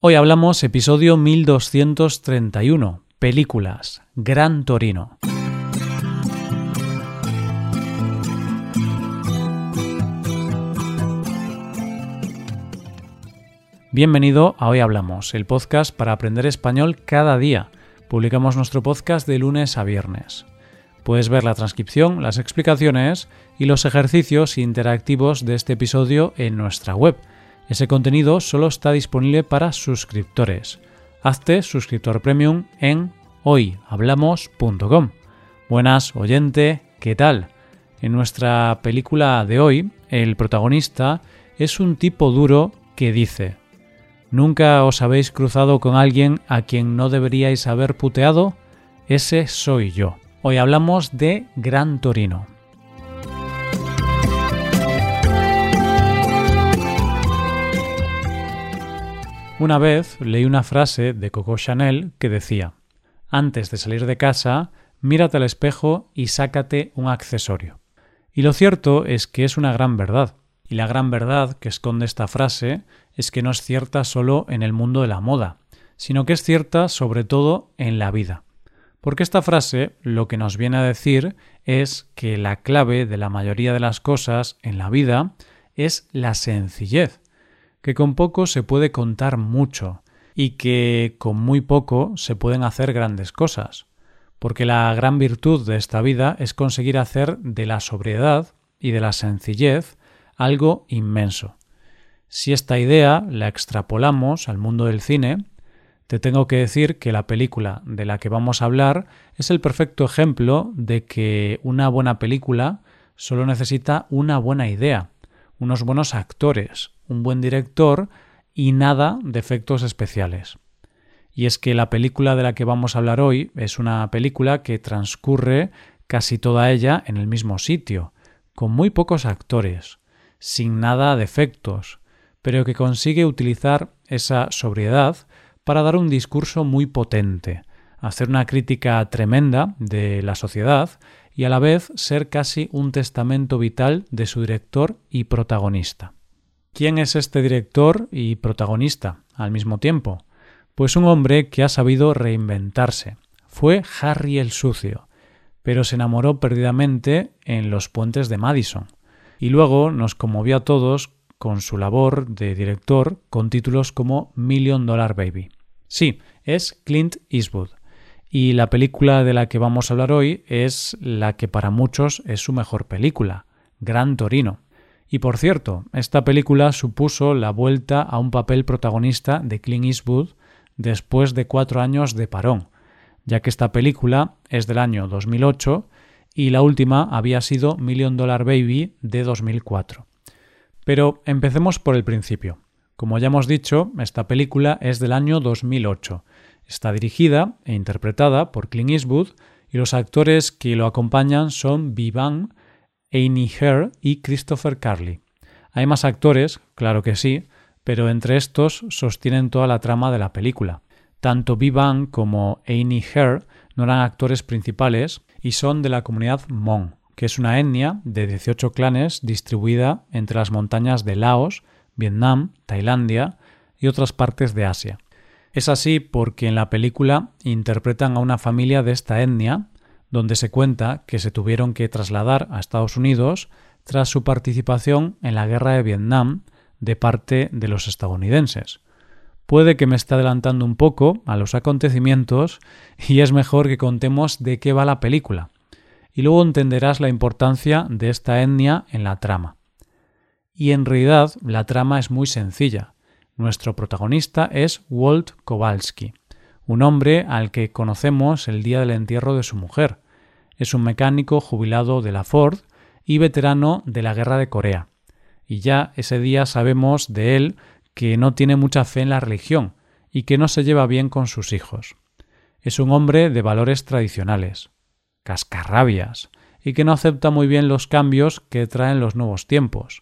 Hoy hablamos episodio 1231, películas, Gran Torino. Bienvenido a Hoy Hablamos, el podcast para aprender español cada día. Publicamos nuestro podcast de lunes a viernes. Puedes ver la transcripción, las explicaciones y los ejercicios interactivos de este episodio en nuestra web ese contenido solo está disponible para suscriptores. Hazte suscriptor premium en hoyhablamos.com. Buenas, oyente, ¿qué tal? En nuestra película de hoy, el protagonista es un tipo duro que dice ¿Nunca os habéis cruzado con alguien a quien no deberíais haber puteado? Ese soy yo. Hoy hablamos de Gran Torino. Una vez leí una frase de Coco Chanel que decía Antes de salir de casa, mírate al espejo y sácate un accesorio. Y lo cierto es que es una gran verdad. Y la gran verdad que esconde esta frase es que no es cierta solo en el mundo de la moda, sino que es cierta sobre todo en la vida. Porque esta frase lo que nos viene a decir es que la clave de la mayoría de las cosas en la vida es la sencillez que con poco se puede contar mucho y que con muy poco se pueden hacer grandes cosas, porque la gran virtud de esta vida es conseguir hacer de la sobriedad y de la sencillez algo inmenso. Si esta idea la extrapolamos al mundo del cine, te tengo que decir que la película de la que vamos a hablar es el perfecto ejemplo de que una buena película solo necesita una buena idea, unos buenos actores, un buen director y nada de efectos especiales. Y es que la película de la que vamos a hablar hoy es una película que transcurre casi toda ella en el mismo sitio, con muy pocos actores, sin nada de efectos, pero que consigue utilizar esa sobriedad para dar un discurso muy potente, hacer una crítica tremenda de la sociedad y a la vez ser casi un testamento vital de su director y protagonista. ¿Quién es este director y protagonista al mismo tiempo? Pues un hombre que ha sabido reinventarse. Fue Harry el Sucio, pero se enamoró perdidamente en los puentes de Madison. Y luego nos conmovió a todos con su labor de director con títulos como Million Dollar Baby. Sí, es Clint Eastwood. Y la película de la que vamos a hablar hoy es la que para muchos es su mejor película, Gran Torino. Y por cierto, esta película supuso la vuelta a un papel protagonista de Clint Eastwood después de cuatro años de parón, ya que esta película es del año 2008 y la última había sido Million Dollar Baby de 2004. Pero empecemos por el principio. Como ya hemos dicho, esta película es del año 2008. Está dirigida e interpretada por Clint Eastwood y los actores que lo acompañan son Vivan Amy Hare y Christopher Carley. Hay más actores, claro que sí, pero entre estos sostienen toda la trama de la película. Tanto Vivan como Amy Hare no eran actores principales y son de la comunidad Hmong, que es una etnia de 18 clanes distribuida entre las montañas de Laos, Vietnam, Tailandia y otras partes de Asia. Es así porque en la película interpretan a una familia de esta etnia donde se cuenta que se tuvieron que trasladar a Estados Unidos tras su participación en la guerra de Vietnam de parte de los estadounidenses. Puede que me esté adelantando un poco a los acontecimientos y es mejor que contemos de qué va la película, y luego entenderás la importancia de esta etnia en la trama. Y en realidad la trama es muy sencilla. Nuestro protagonista es Walt Kowalski, un hombre al que conocemos el día del entierro de su mujer. Es un mecánico jubilado de la Ford y veterano de la Guerra de Corea. Y ya ese día sabemos de él que no tiene mucha fe en la religión y que no se lleva bien con sus hijos. Es un hombre de valores tradicionales, cascarrabias, y que no acepta muy bien los cambios que traen los nuevos tiempos.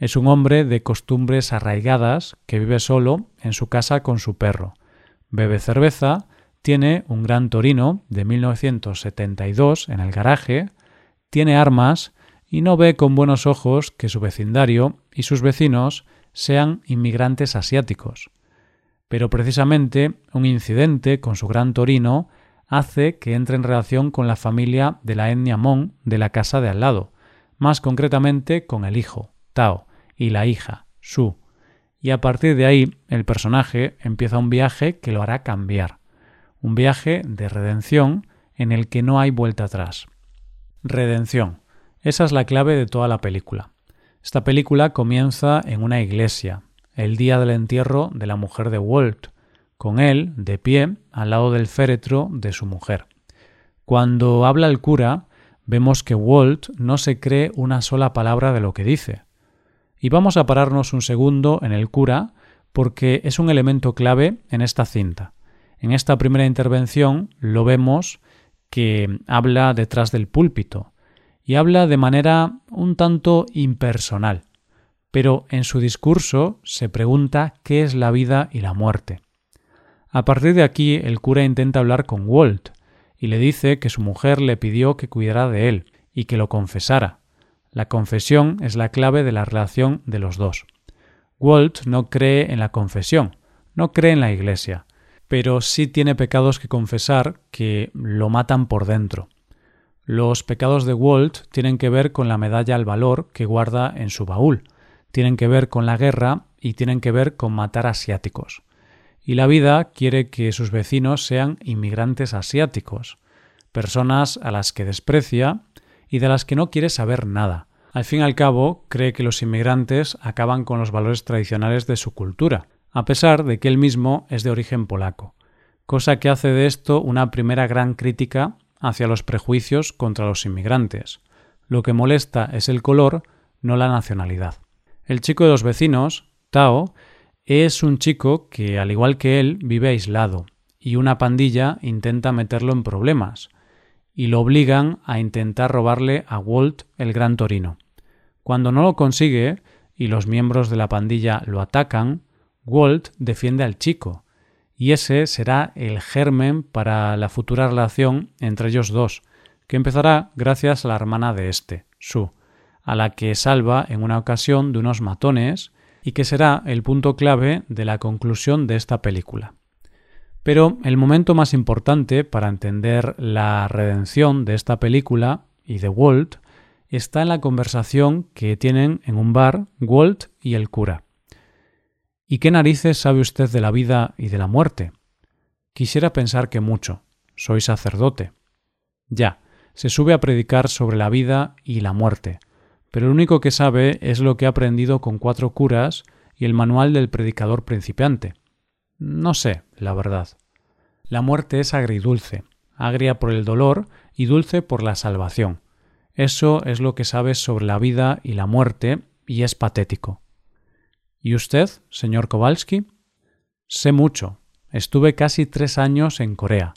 Es un hombre de costumbres arraigadas que vive solo en su casa con su perro, bebe cerveza, tiene un gran Torino de 1972 en el garaje, tiene armas y no ve con buenos ojos que su vecindario y sus vecinos sean inmigrantes asiáticos. pero precisamente un incidente con su gran Torino hace que entre en relación con la familia de la etnia Mon de la casa de al lado, más concretamente con el hijo, Tao, y la hija, Su. Y a partir de ahí el personaje empieza un viaje que lo hará cambiar, un viaje de redención en el que no hay vuelta atrás. Redención. Esa es la clave de toda la película. Esta película comienza en una iglesia, el día del entierro de la mujer de Walt, con él de pie al lado del féretro de su mujer. Cuando habla el cura, vemos que Walt no se cree una sola palabra de lo que dice. Y vamos a pararnos un segundo en el cura porque es un elemento clave en esta cinta. En esta primera intervención lo vemos que habla detrás del púlpito y habla de manera un tanto impersonal pero en su discurso se pregunta qué es la vida y la muerte. A partir de aquí el cura intenta hablar con Walt y le dice que su mujer le pidió que cuidara de él y que lo confesara. La confesión es la clave de la relación de los dos. Walt no cree en la confesión, no cree en la Iglesia, pero sí tiene pecados que confesar que lo matan por dentro. Los pecados de Walt tienen que ver con la medalla al valor que guarda en su baúl, tienen que ver con la guerra y tienen que ver con matar asiáticos. Y la vida quiere que sus vecinos sean inmigrantes asiáticos, personas a las que desprecia y de las que no quiere saber nada. Al fin y al cabo, cree que los inmigrantes acaban con los valores tradicionales de su cultura, a pesar de que él mismo es de origen polaco, cosa que hace de esto una primera gran crítica hacia los prejuicios contra los inmigrantes. Lo que molesta es el color, no la nacionalidad. El chico de los vecinos, Tao, es un chico que, al igual que él, vive aislado, y una pandilla intenta meterlo en problemas, y lo obligan a intentar robarle a Walt el Gran Torino. Cuando no lo consigue, y los miembros de la pandilla lo atacan, Walt defiende al chico, y ese será el germen para la futura relación entre ellos dos, que empezará gracias a la hermana de este, Su a la que salva en una ocasión de unos matones y que será el punto clave de la conclusión de esta película. Pero el momento más importante para entender la redención de esta película y de Walt está en la conversación que tienen en un bar Walt y el cura. ¿Y qué narices sabe usted de la vida y de la muerte? Quisiera pensar que mucho. Soy sacerdote. Ya, se sube a predicar sobre la vida y la muerte, pero lo único que sabe es lo que ha aprendido con cuatro curas y el manual del predicador principiante. No sé, la verdad. La muerte es agridulce, agria por el dolor y dulce por la salvación. Eso es lo que sabes sobre la vida y la muerte y es patético. ¿Y usted, señor Kowalski? Sé mucho. Estuve casi tres años en Corea.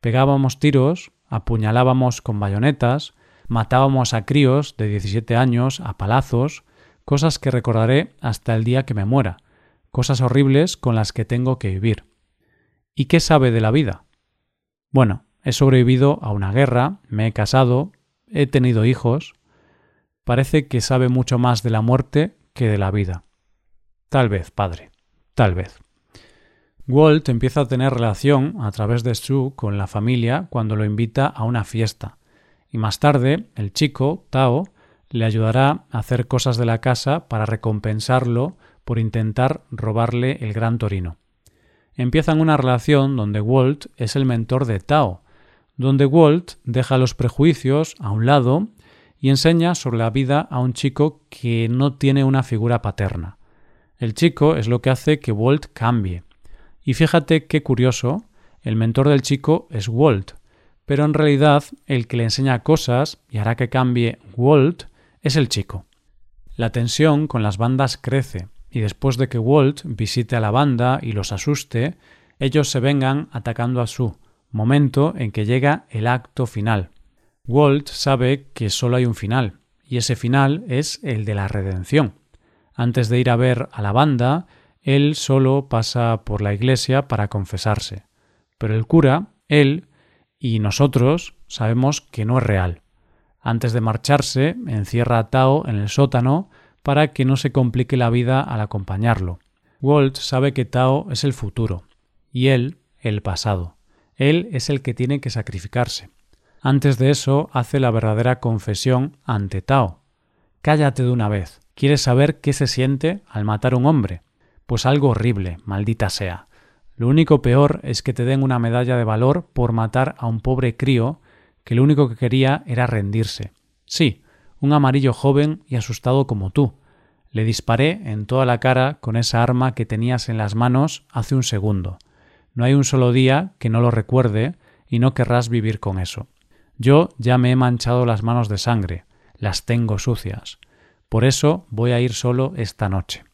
Pegábamos tiros, apuñalábamos con bayonetas, matábamos a críos de 17 años a palazos, cosas que recordaré hasta el día que me muera, cosas horribles con las que tengo que vivir. ¿Y qué sabe de la vida? Bueno, he sobrevivido a una guerra, me he casado, he tenido hijos. Parece que sabe mucho más de la muerte que de la vida. Tal vez, padre, tal vez. Walt empieza a tener relación a través de Sue con la familia cuando lo invita a una fiesta y más tarde el chico, Tao, le ayudará a hacer cosas de la casa para recompensarlo por intentar robarle el gran torino. Empiezan una relación donde Walt es el mentor de Tao, donde Walt deja los prejuicios a un lado y enseña sobre la vida a un chico que no tiene una figura paterna. El chico es lo que hace que Walt cambie. Y fíjate qué curioso, el mentor del chico es Walt, pero en realidad el que le enseña cosas y hará que cambie Walt es el chico. La tensión con las bandas crece, y después de que Walt visite a la banda y los asuste, ellos se vengan atacando a su momento en que llega el acto final. Walt sabe que solo hay un final, y ese final es el de la redención. Antes de ir a ver a la banda, él solo pasa por la iglesia para confesarse. Pero el cura, él, y nosotros sabemos que no es real. Antes de marcharse, encierra a Tao en el sótano para que no se complique la vida al acompañarlo. Walt sabe que Tao es el futuro y él el pasado. Él es el que tiene que sacrificarse. Antes de eso hace la verdadera confesión ante Tao. Cállate de una vez. ¿Quieres saber qué se siente al matar a un hombre? Pues algo horrible, maldita sea. Lo único peor es que te den una medalla de valor por matar a un pobre crío que lo único que quería era rendirse. Sí, un amarillo joven y asustado como tú. Le disparé en toda la cara con esa arma que tenías en las manos hace un segundo. No hay un solo día que no lo recuerde y no querrás vivir con eso. Yo ya me he manchado las manos de sangre, las tengo sucias. Por eso voy a ir solo esta noche.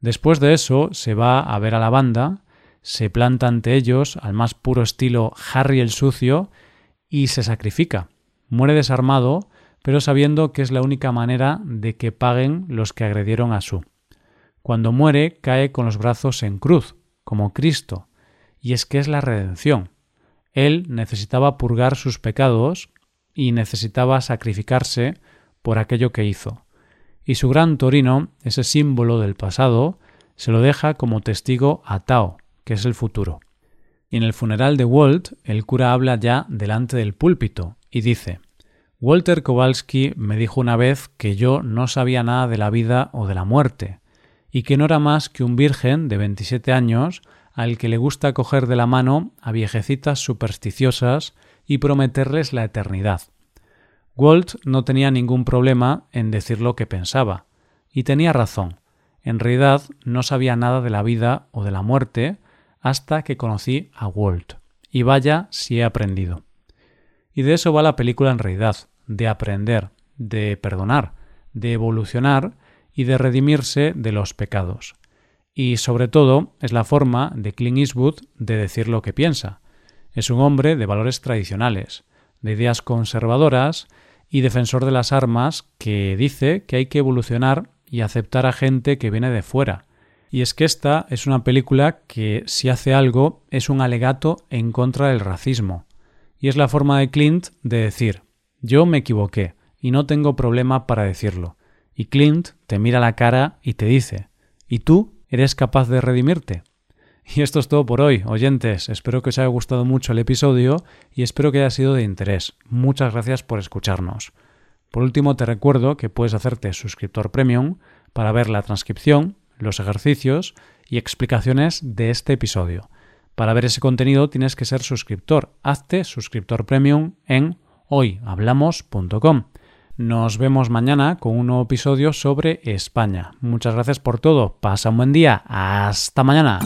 Después de eso se va a ver a la banda se planta ante ellos al más puro estilo Harry el sucio y se sacrifica. Muere desarmado, pero sabiendo que es la única manera de que paguen los que agredieron a su. Cuando muere cae con los brazos en cruz, como Cristo, y es que es la redención. Él necesitaba purgar sus pecados y necesitaba sacrificarse por aquello que hizo. Y su gran torino, ese símbolo del pasado, se lo deja como testigo a Tao, que es el futuro. Y en el funeral de Walt, el cura habla ya delante del púlpito y dice Walter Kowalski me dijo una vez que yo no sabía nada de la vida o de la muerte, y que no era más que un virgen de 27 años al que le gusta coger de la mano a viejecitas supersticiosas y prometerles la eternidad. Walt no tenía ningún problema en decir lo que pensaba, y tenía razón. En realidad no sabía nada de la vida o de la muerte, hasta que conocí a Walt. Y vaya si he aprendido. Y de eso va la película en realidad, de aprender, de perdonar, de evolucionar y de redimirse de los pecados. Y sobre todo es la forma de Clint Eastwood de decir lo que piensa. Es un hombre de valores tradicionales, de ideas conservadoras y defensor de las armas que dice que hay que evolucionar y aceptar a gente que viene de fuera, y es que esta es una película que, si hace algo, es un alegato en contra del racismo. Y es la forma de Clint de decir, yo me equivoqué, y no tengo problema para decirlo. Y Clint te mira la cara y te dice, ¿y tú eres capaz de redimirte? Y esto es todo por hoy, oyentes. Espero que os haya gustado mucho el episodio y espero que haya sido de interés. Muchas gracias por escucharnos. Por último, te recuerdo que puedes hacerte suscriptor premium para ver la transcripción los ejercicios y explicaciones de este episodio. Para ver ese contenido tienes que ser suscriptor. Hazte suscriptor premium en hoyhablamos.com. Nos vemos mañana con un nuevo episodio sobre España. Muchas gracias por todo. Pasa un buen día. Hasta mañana.